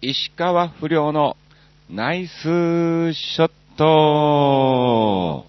石川不良のナイスショット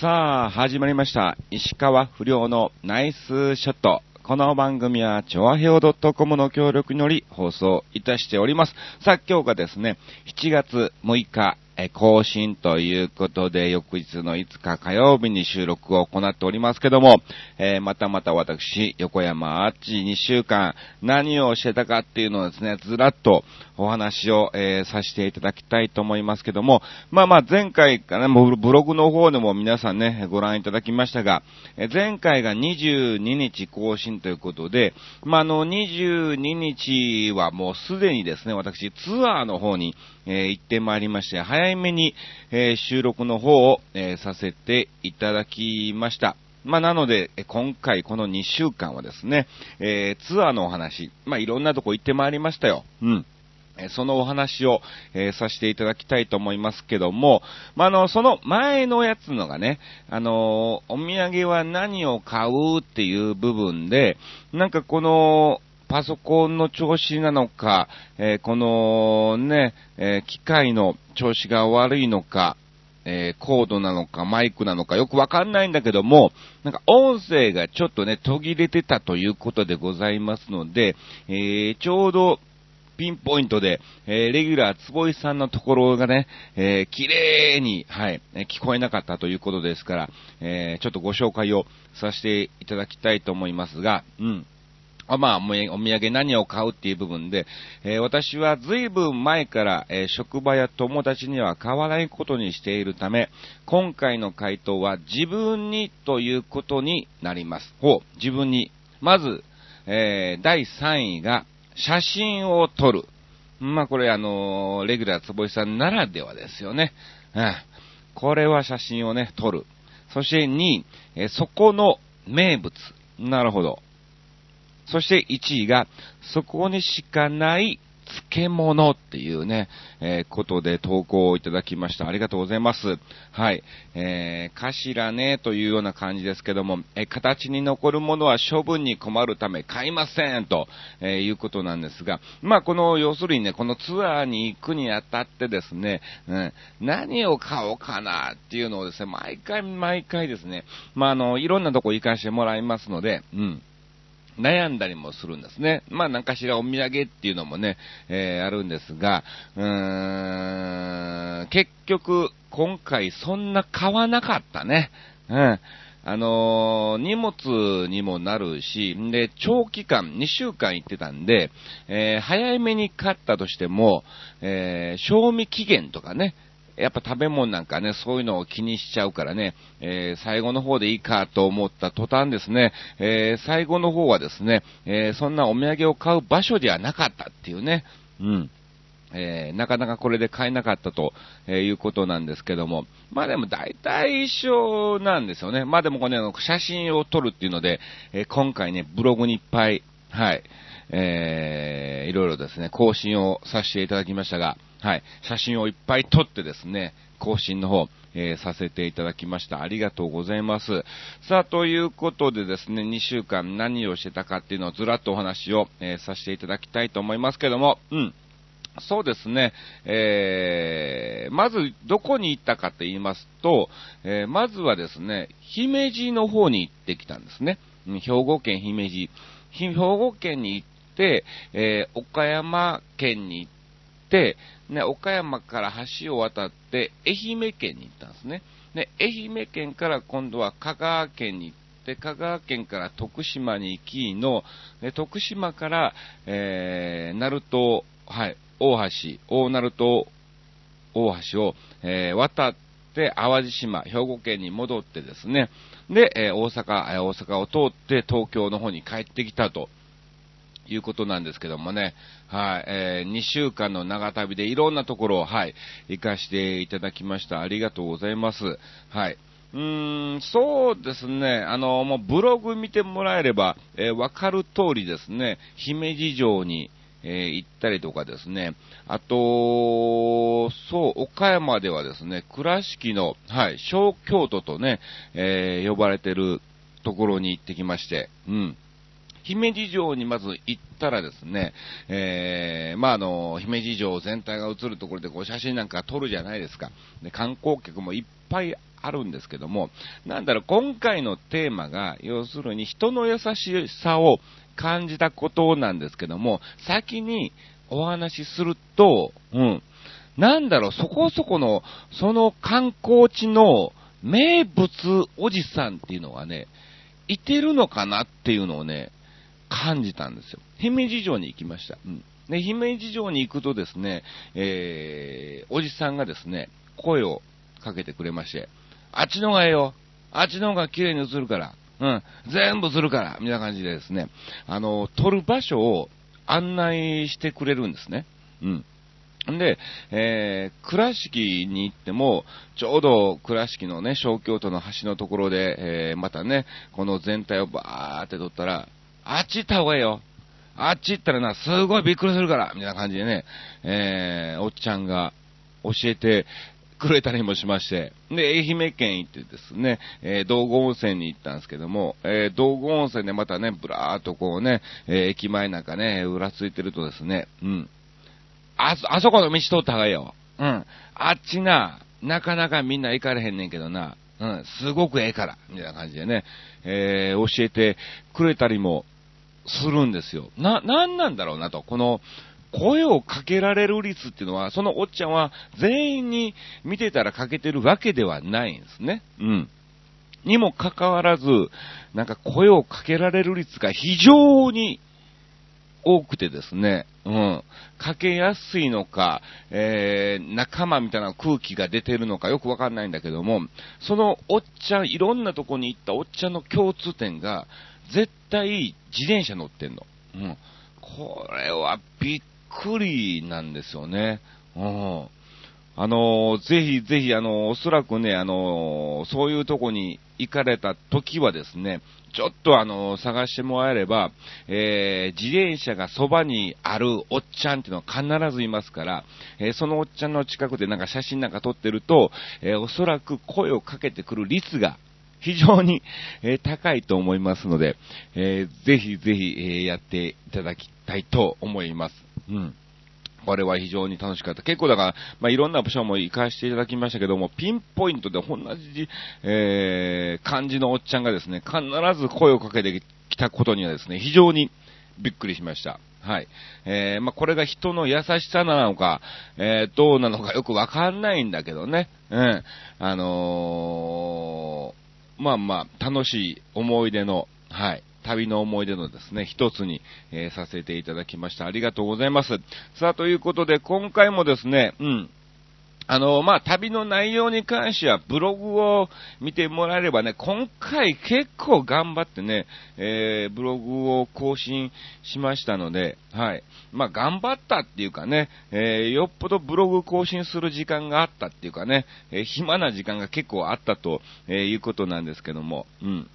さあ、始まりました。石川不良のナイスショット。この番組は、ちょわへお .com の協力により放送いたしております。さあ、今日がですね、7月6日、え更新ということで、翌日の5日火曜日に収録を行っておりますけども、えーまたまた私、横山あっち2週間、何をしてたかっていうのをですね、ずらっとお話を、えーさせていただきたいと思いますけども、まあまあ前回から、もブログの方でも皆さんね、ご覧いただきましたが、え前回が22日更新ということで、まああの、22日はもうすでにですね、私ツアーの方に、えー行ってまいりまして、早めに、えー収録の方を、えーさせていただきました。まあ、なので、今回この2週間はですね、えツアーのお話、まあ、いろんなとこ行ってまいりましたよ。うん。えそのお話を、えーさせていただきたいと思いますけども、まあ、あの、その前のやつのがね、あのーお土産は何を買うっていう部分で、なんかこの、パソコンの調子なのか、えーこのね、えー機械の調子が悪いのか、えーコードなのかマイクなのかよくわかんないんだけども、なんか音声がちょっとね、途切れてたということでございますので、えーちょうどピンポイントで、えーレギュラー坪井さんのところがね、えー綺麗に、はい、聞こえなかったということですから、えーちょっとご紹介をさせていただきたいと思いますが、うん。あまあ、お土産何を買うっていう部分で、えー私は随分前から、えー職場や友達には買わないことにしているため、今回の回答は自分にということになります。ほう、自分に。まず、えー第3位が、写真を撮る。まあこれあのレギュラー坪井さんならではですよね。うんこれは写真をね、撮る。そして2位、えそこの名物。なるほど。そして1位が、そこにしかない漬物っていうね、えーことで投稿をいただきました。ありがとうございます。はい。えー、かしらね、というような感じですけども、えー形に残るものは処分に困るため買いません、と、えーいうことなんですが、まあ、この、要するにね、このツアーに行くにあたってですね、うん、何を買おうかなっていうのをですね、毎回毎回ですね、まあ、あの、いろんなとこ行かしてもらいますので、うん。悩んだりもするんですね。まあ、何かしらお土産っていうのもね、えーあるんですが、うーん、結局、今回そんな買わなかったね。うん。あのー荷物にもなるし、で、長期間、2週間行ってたんで、えー早めに買ったとしても、えー賞味期限とかね、やっぱ食べ物なんかね、そういうのを気にしちゃうからね、えー最後の方でいいかと思った途端ですね、えー最後の方はですね、えーそんなお土産を買う場所ではなかったっていうね、うん。えーなかなかこれで買えなかったと、えーいうことなんですけども。まあでも大体一緒なんですよね。まあでもこ、の写真を撮るっていうので、えー今回ね、ブログにいっぱい、はい、えーいろいろですね、更新をさせていただきましたが、はい、写真をいっぱい撮ってですね、更新の方、えーさせていただきました。ありがとうございます。さあ、ということでですね、2週間何をしてたかっていうのをずらっとお話を、えーさせていただきたいと思いますけども、うん。そうですね。えー、まず、どこに行ったかと言いますと、えまずはですね、姫路の方に行ってきたんですね。兵庫県姫路。兵庫県に行って、え岡山県に行って、ね、岡山から橋を渡って、愛媛県に行ったんですね。で、愛媛県から今度は香川県に行って、香川県から徳島に行きの、で徳島から、えー、鳴門、はい、大橋、大鳴門大橋を、えー渡って淡路島、兵庫県に戻ってですね、で、えー大阪、え大阪を通って東京の方に帰ってきたと。いうことなんですけどもね。はい。え2週間の長旅でいろんなところを、はい、行かしていただきました。ありがとうございます。はい。うーん、そうですね。あの、もうブログ見てもらえれば、えーわかる通りですね、姫路城に、えー行ったりとかですね、あと、そう、岡山ではですね、倉敷の、はい、小京都とね、えー呼ばれてるところに行ってきまして、うん。姫路城にまず行ったらですね、えー、まあ、あの、姫路城全体が映るところでこう写真なんか撮るじゃないですか。で、観光客もいっぱいあるんですけども、なんだろう、今回のテーマが、要するに人の優しさを感じたことなんですけども、先にお話しすると、うん、なんだろう、そこそこの、その観光地の名物おじさんっていうのがね、いてるのかなっていうのをね、感じたんですよ。姫路城に行きました。うん。で、姫路城に行くとですね、えー、おじさんがですね、声をかけてくれまして、あっちのがええよ。あっちの方が綺麗に映るから。うん。全部するから。みたいな感じでですね、あの、撮る場所を案内してくれるんですね。うん。で、えー、倉敷に行っても、ちょうど倉敷のね、小京都の橋のところで、えー、またね、この全体をバーって撮ったら、あっち行った方がいいよ。あっち行ったらな、すごいびっくりするから、みたいな感じでね、えー、おっちゃんが教えてくれたりもしまして、で、愛媛県行ってですね、えー、道後温泉に行ったんですけども、えー、道後温泉でまたね、ぶらーっとこうね、えー、駅前なんかね、うらついてるとですね、うん。あ、あそこの道通った方がいいよ。うん。あっちな、なかなかみんな行かれへんねんけどな、うん、すごくええから、みたいな感じでね、えー、教えてくれたりもするんですよ。な、なんなんだろうなと、この、声をかけられる率っていうのは、そのおっちゃんは全員に見てたらかけてるわけではないんですね。うん。にもかかわらず、なんか声をかけられる率が非常に多くてですね、うん。かけやすいのか、えー、仲間みたいな空気が出てるのかよくわかんないんだけども、そのおっちゃん、いろんなとこに行ったおっちゃんの共通点が、絶対自転車乗ってんの。うん。これはびっくりなんですよね。うん。あのぜひぜひ、あのおそらくね、あのそういうとこに行かれた時はですね、ちょっとあの探してもらえれば、えー、自転車がそばにあるおっちゃんっていうのは必ずいますから、えー、そのおっちゃんの近くでなんか写真なんか撮ってると、えー、おそらく声をかけてくる率が非常に、え高いと思いますので、えぜひぜひ、えやっていただきたいと思います。うん。これは非常に楽しかった。結構だから、まあ、いろんな部署も行かせていただきましたけども、ピンポイントで同じ、えー、感じのおっちゃんがですね、必ず声をかけてきたことにはですね、非常にびっくりしました。はい。えー、まあ、これが人の優しさなのか、えー、どうなのかよくわかんないんだけどね。うん。あのー、まあまあ、楽しい思い出の、はい。旅の思い出のですね、一つに、えー、させていただきました。ありがとうございます。さあ、ということで、今回もですね、うん、あの、まあ、旅の内容に関してはブログを見てもらえればね、今回結構頑張ってね、えー、ブログを更新しましたので、はい。まあ、頑張ったっていうかね、えー、よっぽどブログ更新する時間があったっていうかね、えー、暇な時間が結構あったと、えいうことなんですけども、うん。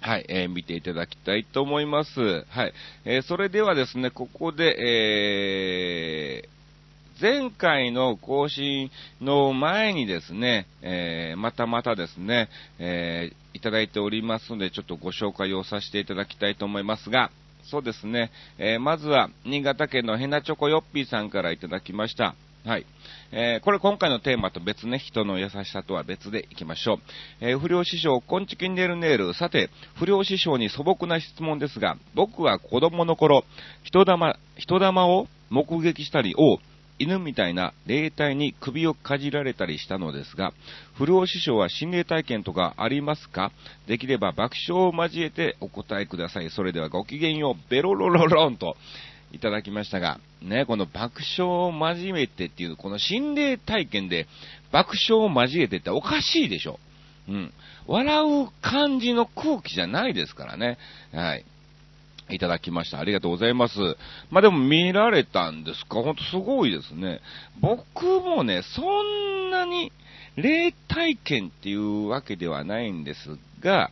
はい、えー、見ていただきたいと思います。はい。えー、それではですね、ここで、えー、前回の更新の前にですね、えー、またまたですね、えー、いただいておりますので、ちょっとご紹介をさせていただきたいと思いますが、そうですね、えー、まずは、新潟県のヘナチョコヨッピーさんからいただきました。はい。えー、これ今回のテーマと別ね、人の優しさとは別でいきましょう。えー、不良師匠、コンチキンデルネール。さて、不良師匠に素朴な質問ですが、僕は子供の頃、人玉、人玉を目撃したりを、犬みたいな霊体に首をかじられたりしたのですが、不良師匠は心霊体験とかありますか？できれば爆笑を交えてお答えください。それではごきげんよう、ベロロロロンと。いただきましたが、ね、この爆笑を交えてっていう、この心霊体験で爆笑を交えてっておかしいでしょ。うん。笑う感じの空気じゃないですからね。はい。いただきました。ありがとうございます。まあ、でも見られたんですか？ほんとすごいですね。僕もね、そんなに霊体験っていうわけではないんですが、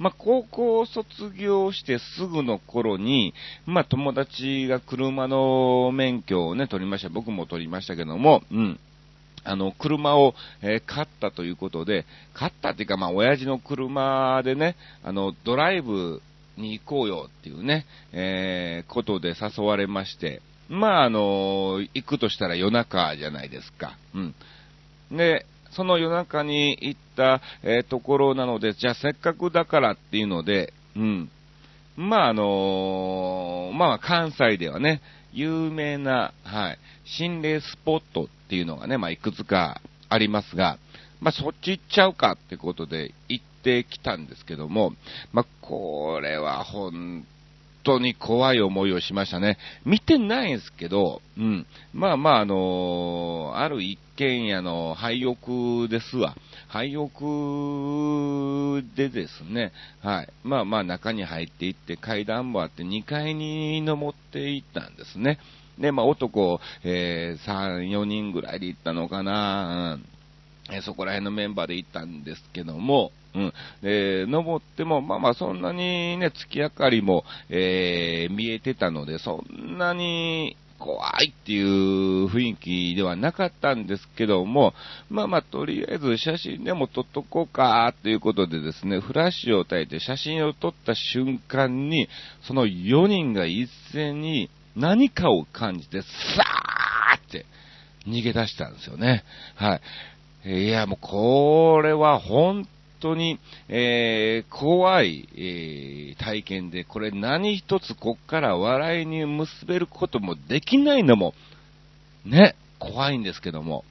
まあ、高校を卒業してすぐの頃に、まあ、友達が車の免許をね、取りました。僕も取りましたけども、うん。あの、車を、えー、買ったということで、買ったっていうか、まあ、親父の車でね、あの、ドライブに行こうよっていうね、えー、ことで誘われまして、まあ、あの行くとしたら夜中じゃないですか。うん。で、その夜中に行った、えー、ところなので、じゃあせっかくだからっていうので、うん。まあ、あのー、まあ、関西ではね、有名な、はい、心霊スポットっていうのがね、まあ、いくつかありますが、まあ、そっち行っちゃうかってことで行ってきたんですけども、まあ、これは本当に怖い思いをしましたね。見てないんですけど、うん。まあまあ、あのー、ある一軒家の廃屋ですわ。廃屋でですね、はい。まあまあ中に入っていって階段もあって2階に登っていったんですね。で、まあ男、えー、3、4人ぐらいで行ったのかな、うんえそこら辺のメンバーで行ったんですけども、うん。で、登っても、まあまあそんなにね、月明かりも、えー、見えてたので、そんなに怖いっていう雰囲気ではなかったんですけども、まあまあとりあえず写真でも撮っとこうかということでですね、フラッシュを焚いて写真を撮った瞬間に、その4人が一斉に何かを感じて、さーって逃げ出したんですよね。はい。いや、もうこれは本当に、えー、怖い、えー、体験で、これ何一つこっから笑いに結べることもできないのも、ね、怖いんですけども。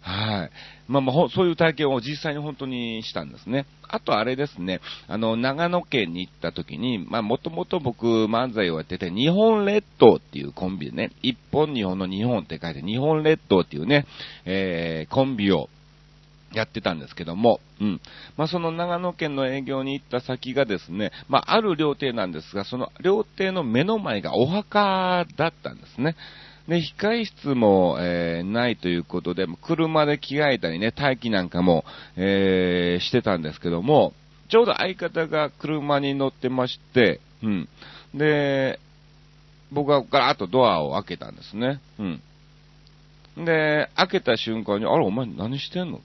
はい。まあまあ、そういう体験を実際に本当にしたんですね。あとあれですね、あの、長野県に行った時に、まあ、もともと僕漫才をやってて、日本列島っていうコンビでね、一本日本の日本って書いて、日本列島っていうね、えー、コンビをやってたんですけども、うん。まあ、その長野県の営業に行った先がですね、まあ、ある料亭なんですが、その料亭の目の前がお墓だったんですね。で、控室も、えー、ないということで、車で着替えたりね、待機なんかも、えー、してたんですけども、ちょうど相方が車に乗ってまして、うん。で、僕がガラッとドアを開けたんですね。うん。で、開けた瞬間に、あれ、お前何してんの？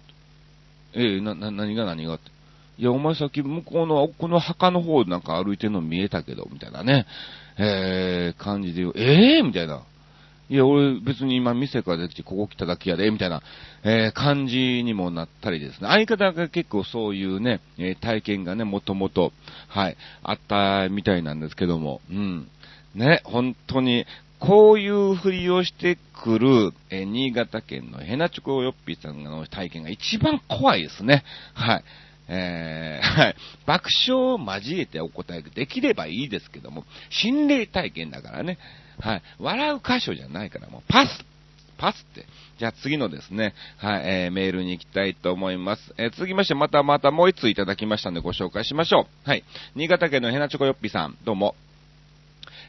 ええな、な、何が何がって。いや、お前さっき向こうの、この墓の方なんか歩いてるの見えたけど、みたいなね、えー、感じで言う、ええ？ー、みたいな。いや、俺別に今店から出てきてここ来ただけやで、みたいな、えー、感じにもなったりですね。相方が結構そういうね、えー、体験がね、もともと、はい、あったみたいなんですけども、うん。ね、本当に、こういうふりをしてくる、え、新潟県のヘナチョコヨッピーさんの体験が一番怖いですね。はい。えー、はい。爆笑を交えてお答えできればいいですけども、心霊体験だからね。はい。笑う箇所じゃないから、もうパスパスって。じゃあ次のですね、はい、えー、メールに行きたいと思います。えー、続きまして、またまたもう一ついただきましたのでご紹介しましょう。はい。新潟県のヘナチョコヨッピーさん、どうも。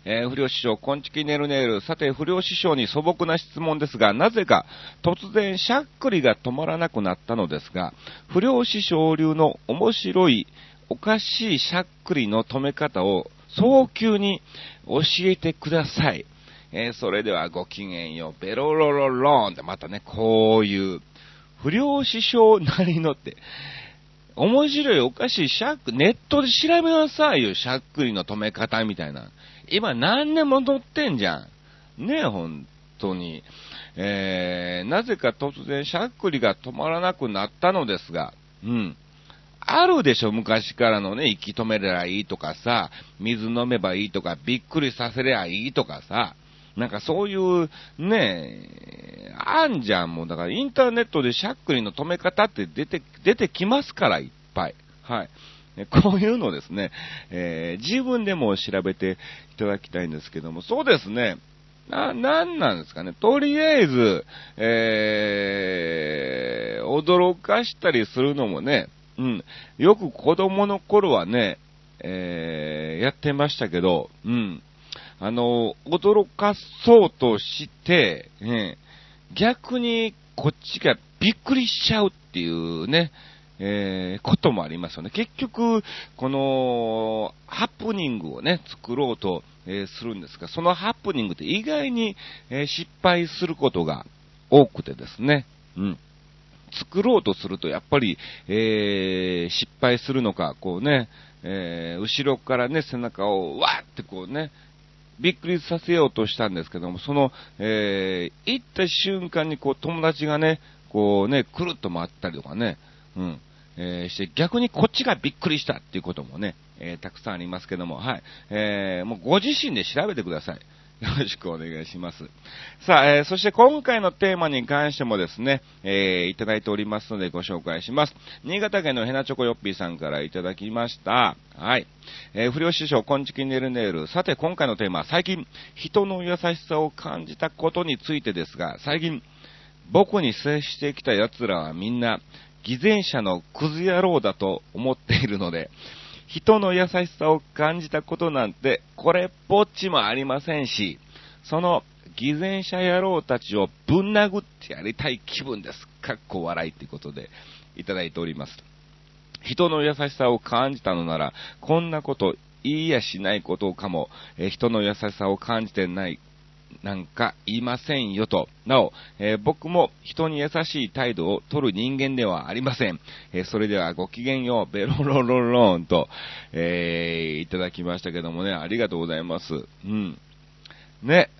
えー、不良師匠、こんちきねるねる。さて、不良師匠に素朴な質問ですが、なぜか突然しゃっくりが止まらなくなったのですが、不良師匠流の面白い、おかしいしゃっくりの止め方を早急に教えてください。えー、それではごきげんよう。ベロロロローンってまたね、こういう、不良師匠なりのって、面白いおかしいシャック、ネットで調べなさいよ、しゃっくりの止め方みたいな。今何年も乗ってんじゃん。ねえ、本当に。えー、なぜか突然しゃっくりが止まらなくなったのですが、うん。あるでしょ、昔からのね、息止めればいいとかさ、水飲めばいいとか、びっくりさせりゃいいとかさ、なんかそういう、ねあんじゃん、もう。だからインターネットでしゃっくりの止め方って出て、出てきますから、いっぱい。はい。こういうのですね、えー、自分でも調べていただきたいんですけども、そうですね、な、なんなんですかね。とりあえず、えー、驚かしたりするのもね、うん、よく子供の頃はね、えー、やってましたけど、うん、あの、驚かそうとして、ね、逆にこっちがびっくりしちゃうっていうね、えー、こともありますよね。結局、この、ハプニングをね、作ろうと、えー、するんですが、そのハプニングって意外に、えー、失敗することが多くてですね。うん。作ろうとすると、やっぱり、えー、失敗するのか、こうね、えー、後ろからね、背中をわーってこうね、びっくりさせようとしたんですけども、その、えー、行った瞬間にこう友達がね、こうね、くるっと回ったりとかね、うん、えー、して逆にこっちがびっくりしたっていうこともね、えー、たくさんありますけども、はい、えー、もうご自身で調べてください。よろしくお願いします。さあ、えー、そして今回のテーマに関してもですね、えー、いただいておりますのでご紹介します。新潟県のヘナチョコヨッピーさんからいただきました。はい。えー、不良師匠、こんちきねるねる。さて、今回のテーマ、最近、人の優しさを感じたことについてですが、最近、僕に接してきた奴らはみんな、偽善者のクズ野郎だと思っているので、人の優しさを感じたことなんて、これっぽっちもありませんし、その偽善者野郎たちをぶん殴ってやりたい気分です。かっこ笑いってことでいただいております。人の優しさを感じたのなら、こんなこと言いやしないことかも、え人の優しさを感じてないなんか言いませんよと。なお、えー、僕も人に優しい態度を取る人間ではありません。えー、それではごきげんよう、ベロロロローンと、えー、いただきましたけどもね、ありがとうございます。うん。ね。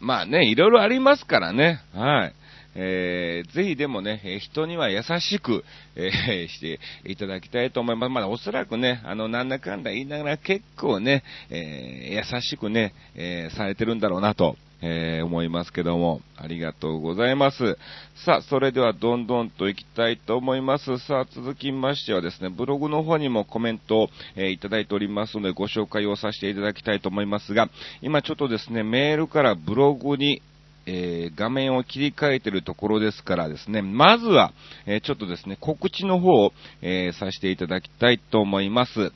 まあね、いろいろありますからね。はい。えー、ぜひでもね、人には優しく、えー、していただきたいと思います。まあ、おそらくね、あの、なんだかんだ言いながら結構ね、えー、優しくね、えされてるんだろうなと、えー、思いますけども、ありがとうございます。さあ、それではどんどんと行きたいと思います。さあ、続きましてはですね、ブログの方にもコメントを、えー、いただいておりますので、ご紹介をさせていただきたいと思いますが、今ちょっとですね、メールからブログにえー、画面を切り替えているところですからですね、まずは、えー、ちょっとですね、告知の方を、えー、させていただきたいと思います。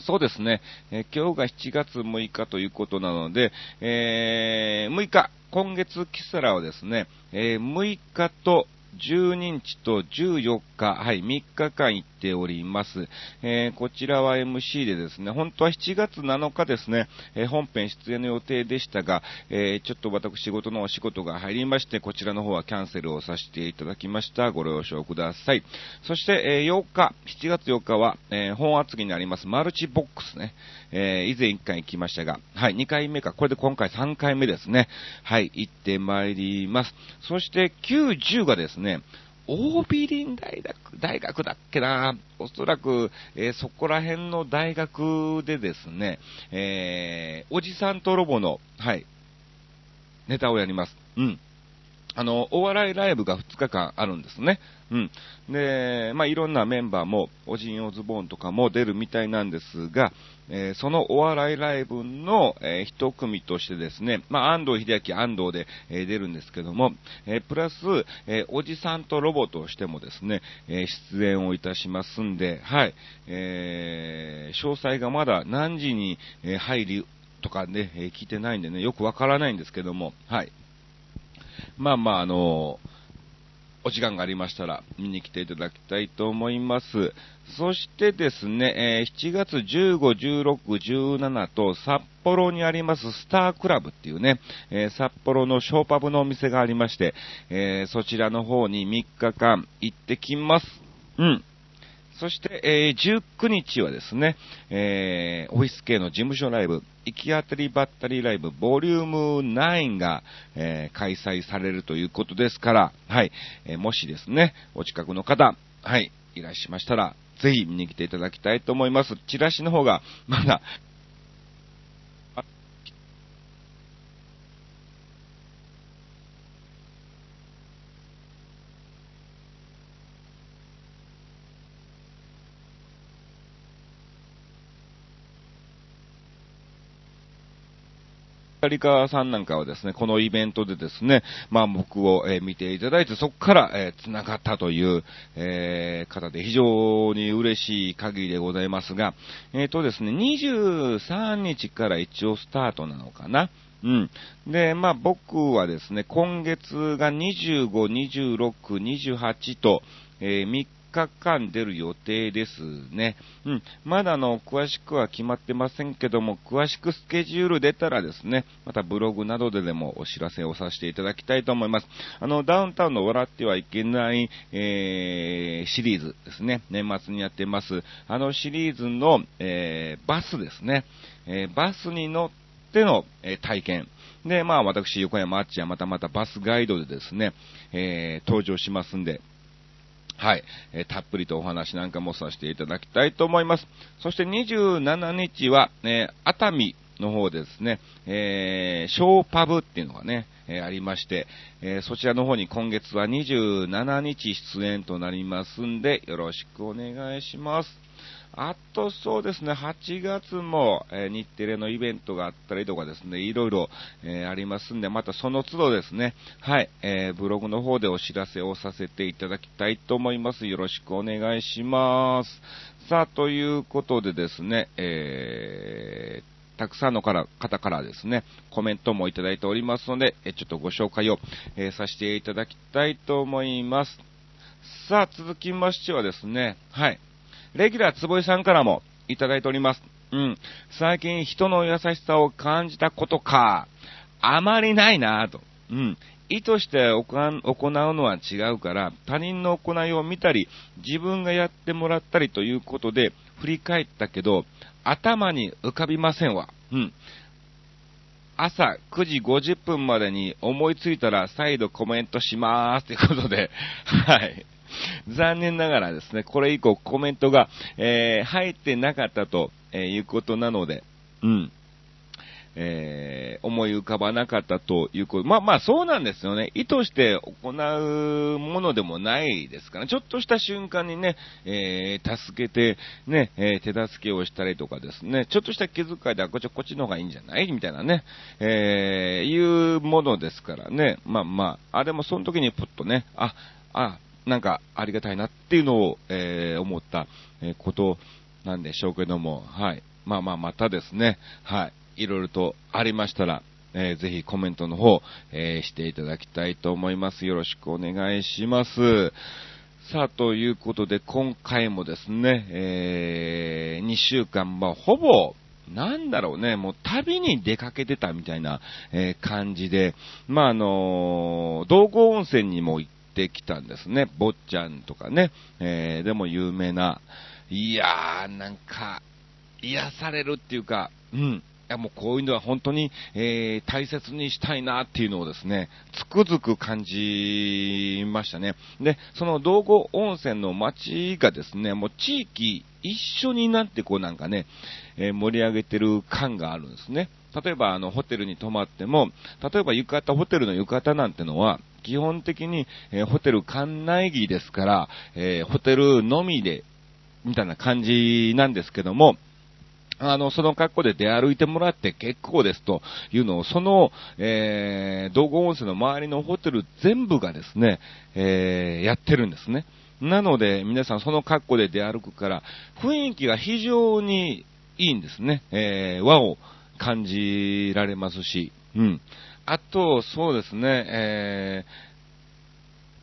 そうですね、え今日が7月6日ということなので、え6日、今月キサラはですね、え6日と12日と14日、はい、3日間行っております。えー、こちらは MC でですね、本当は7月7日ですね、えー、本編出演の予定でしたが、えー、ちょっと私仕事のお仕事が入りまして、こちらの方はキャンセルをさせていただきました。ご了承ください。そして、え8日、7月8日は、え本厚木にありますマルチボックスね、え以前1回行きましたが、はい、2回目か、これで今回3回目ですね。はい、行ってまいります。そして、9、10がですね、オービリン大学、大学だっけなおそらく、えー、そこら辺の大学でですね、えー、おじさんとロボの、はい、ネタをやります。うん。あの、お笑いライブが2日間あるんですね。うん。で、まあ、いろんなメンバーも、おじんおズボンとかも出るみたいなんですが、えー、そのお笑いライブの、えー、一組としてですね、まあ、安藤秀明安藤で、えー、出るんですけども、えプラス、えおじさんとロボとしてもですね、え出演をいたしますんで、はい、え詳細がまだ何時に、え入りとかね、え聞いてないんでね、よくわからないんですけども、はい。まあまあ、あのお時間がありましたら見に来ていただきたいと思います。そしてですね、えー、7月15、16、17と札幌にありますスタークラブっていうね、えー、札幌のショーパブのお店がありまして、えー、そちらの方に3日間行ってきます。うん。そして、えー、19日はですね、えー、オフィス系の事務所ライブ、行き当たりばったりライブ、ボリューム9が、えー、開催されるということですから、はい、えー、もしですね、お近くの方、はい、いらっしゃいましたら、ぜひ見に来ていただきたいと思います。チラシの方が、まだ、リカさんなんかはですね、このイベントでですね、まあ僕を、え、見ていただいて、そこから、えー、繋がったという、えー、方で非常に嬉しい限りでございますが、えっ、とですね、23日から一応スタートなのかな。うん。で、まあ僕はですね、今月が25、26、28と、えー、3日間出る予定ですね。うん。まだあの、詳しくは決まってませんけども、詳しくスケジュール出たらですね、またブログなどででもお知らせをさせていただきたいと思います。あの、ダウンタウンの笑ってはいけない、えー、シリーズですね。年末にやってます。あのシリーズの、えー、バスですね。えー、バスに乗っての、え、体験。で、まあ私、横山あっちはまたまたバスガイドでですね、え、登場しますんで、はい、えー、たっぷりとお話なんかもさせていただきたいと思います。そして27日は、えー、熱海の方ですね、えー、ショーパブっていうのがね、えー、ありまして、えー、そちらの方に今月は27日出演となりますんで、よろしくお願いします。あとそうですね、8月も、えー、日テレのイベントがあったりとかですね、いろいろ、えー、ありますんで、またその都度ですね、はい、えー、ブログの方でお知らせをさせていただきたいと思います。よろしくお願いします。さあ、ということでですね、えー、たくさんの方からですね、コメントもいただいておりますので、えちょっとご紹介を、えさせていただきたいと思います。さあ、続きましてはですね、はい。レギュラー坪井さんからもいただいております。うん。最近人の優しさを感じたことか、あまりないなぁと。うん。意図して行うのは違うから、他人の行いを見たり、自分がやってもらったりということで、振り返ったけど、頭に浮かびませんわ。うん。朝9時50分までに思いついたら再度コメントしまーすということで、はい。残念ながらですね、これ以降コメントが、えー、入ってなかったと、えいうことなので、うん。えー、思い浮かばなかったということ。まあまあそうなんですよね。意図して行うものでもないですから、ちょっとした瞬間にね、えー、助けて、ね、えー、手助けをしたりとかですね、ちょっとした気遣いで、こっちこっちの方がいいんじゃない？みたいなね、えいうものですからね。まあまあ、あれもその時にプッとね、あ、あ、なんかありがたいなっていうのを、えー、思った、ことなんでしょうけども、はい。まあまあ、またですね、はい。いろいろとありましたら、えー、ぜひコメントの方、えー、していただきたいと思います。よろしくお願いします。さあ、ということで、今回もですね、えー、2週間、まあ、ほぼ、なんだろうね、もう旅に出かけてたみたいな、えー、感じで、まあ、あのー、道後温泉にも行ってきたんですね。坊ちゃんとかね、えー、でも有名な。いやー、なんか、癒されるっていうか、うん。いやもうこういうのは本当に、えー、大切にしたいなっていうのをですね、つくづく感じましたね。で、その道後温泉の街がですね、もう地域一緒になってこうなんかね、えー、盛り上げてる感があるんですね。例えばあのホテルに泊まっても、例えば浴衣、ホテルの浴衣なんてのは、基本的に、えー、ホテル館内着ですから、えー、ホテルのみで、みたいな感じなんですけども、あの、その格好で出歩いてもらって結構ですというのを、その、えー、道後温泉の周りのホテル全部がですね、えー、やってるんですね。なので、皆さんその格好で出歩くから、雰囲気が非常にいいんですね。えー、和を感じられますし、うん。あと、そうですね、え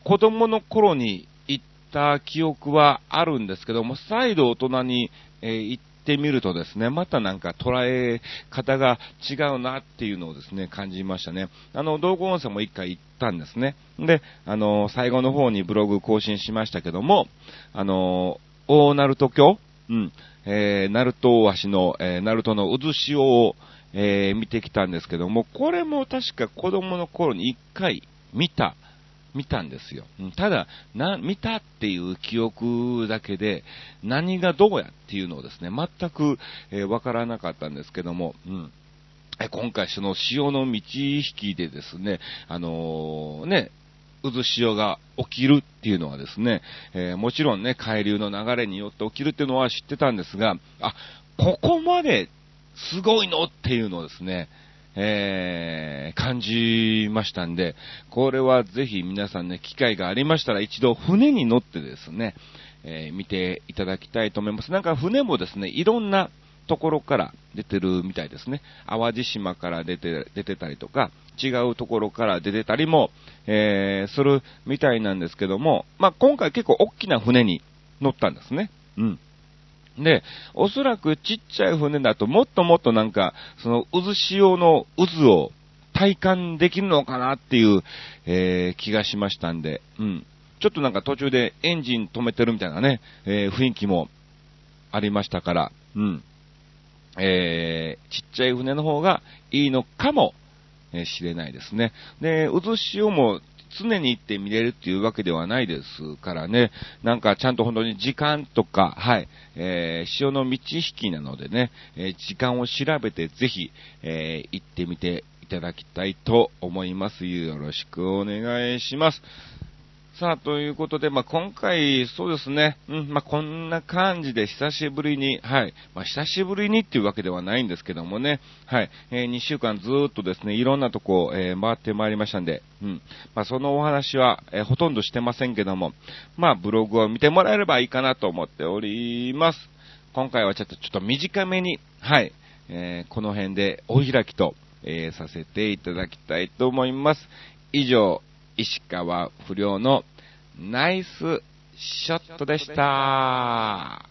ー、子供の頃に行った記憶はあるんですけども、再度大人に、えー、行ってみるとですね、またなんか捉え方が違うなっていうのをですね、感じましたね。あの、道後温泉も一回行ったんですね。で、あの、最後の方にブログ更新しましたけども、あの、大鳴門橋うん、えー、鳴門大橋の、えー、鳴門の渦潮を、えー、見てきたんですけども、これも確か子供の頃に一回見た、見たんですよ。ただ、な、見たっていう記憶だけで、何がどうやっていうのをですね、全く、えー、わからなかったんですけども、うん。今回その潮の満ち引きでですね、あのー、ね、渦潮が起きるっていうのはですね、えー、もちろんね、海流の流れによって起きるっていうのは知ってたんですが、あ、ここまですごいのっていうのをですね、えー、感じましたんで、これはぜひ皆さんね、機会がありましたら一度船に乗ってですね、えー、見ていただきたいと思います。なんか船もですね、いろんなところから出てるみたいですね。淡路島から出て、出てたりとか、違うところから出てたりも、えー、するみたいなんですけども、まあ、今回結構大きな船に乗ったんですね。うん。で、おそらくちっちゃい船だともっともっとなんか、その渦潮の渦を体感できるのかなっていう、えー、気がしましたんで、うん。ちょっとなんか途中でエンジン止めてるみたいなね、えー、雰囲気もありましたから、うん。えー、ちっちゃい船の方がいいのかもしれないですね。で、渦潮も常に行って見れるっていうわけではないですからね、なんかちゃんと本当に時間とか、はい、えー、潮の満ち引きなのでね、えー、時間を調べてぜひ、えー、行ってみていただきたいと思います。よろしくお願いします。さあ、ということで、まあ、今回、そうですね、うん、まあ、こんな感じで久しぶりに、はい、まあ、久しぶりにっていうわけではないんですけどもね、はい、えー、2週間ずっとですね、いろんなとこ、えー、回ってまいりましたんで、うん、まあ、そのお話は、えー、ほとんどしてませんけども、まあ、ブログを見てもらえればいいかなと思っております。今回はちょっと、ちょっと短めに、はい、えー、この辺でお開きと、えー、させていただきたいと思います。以上、石川不良のナイスショットでした。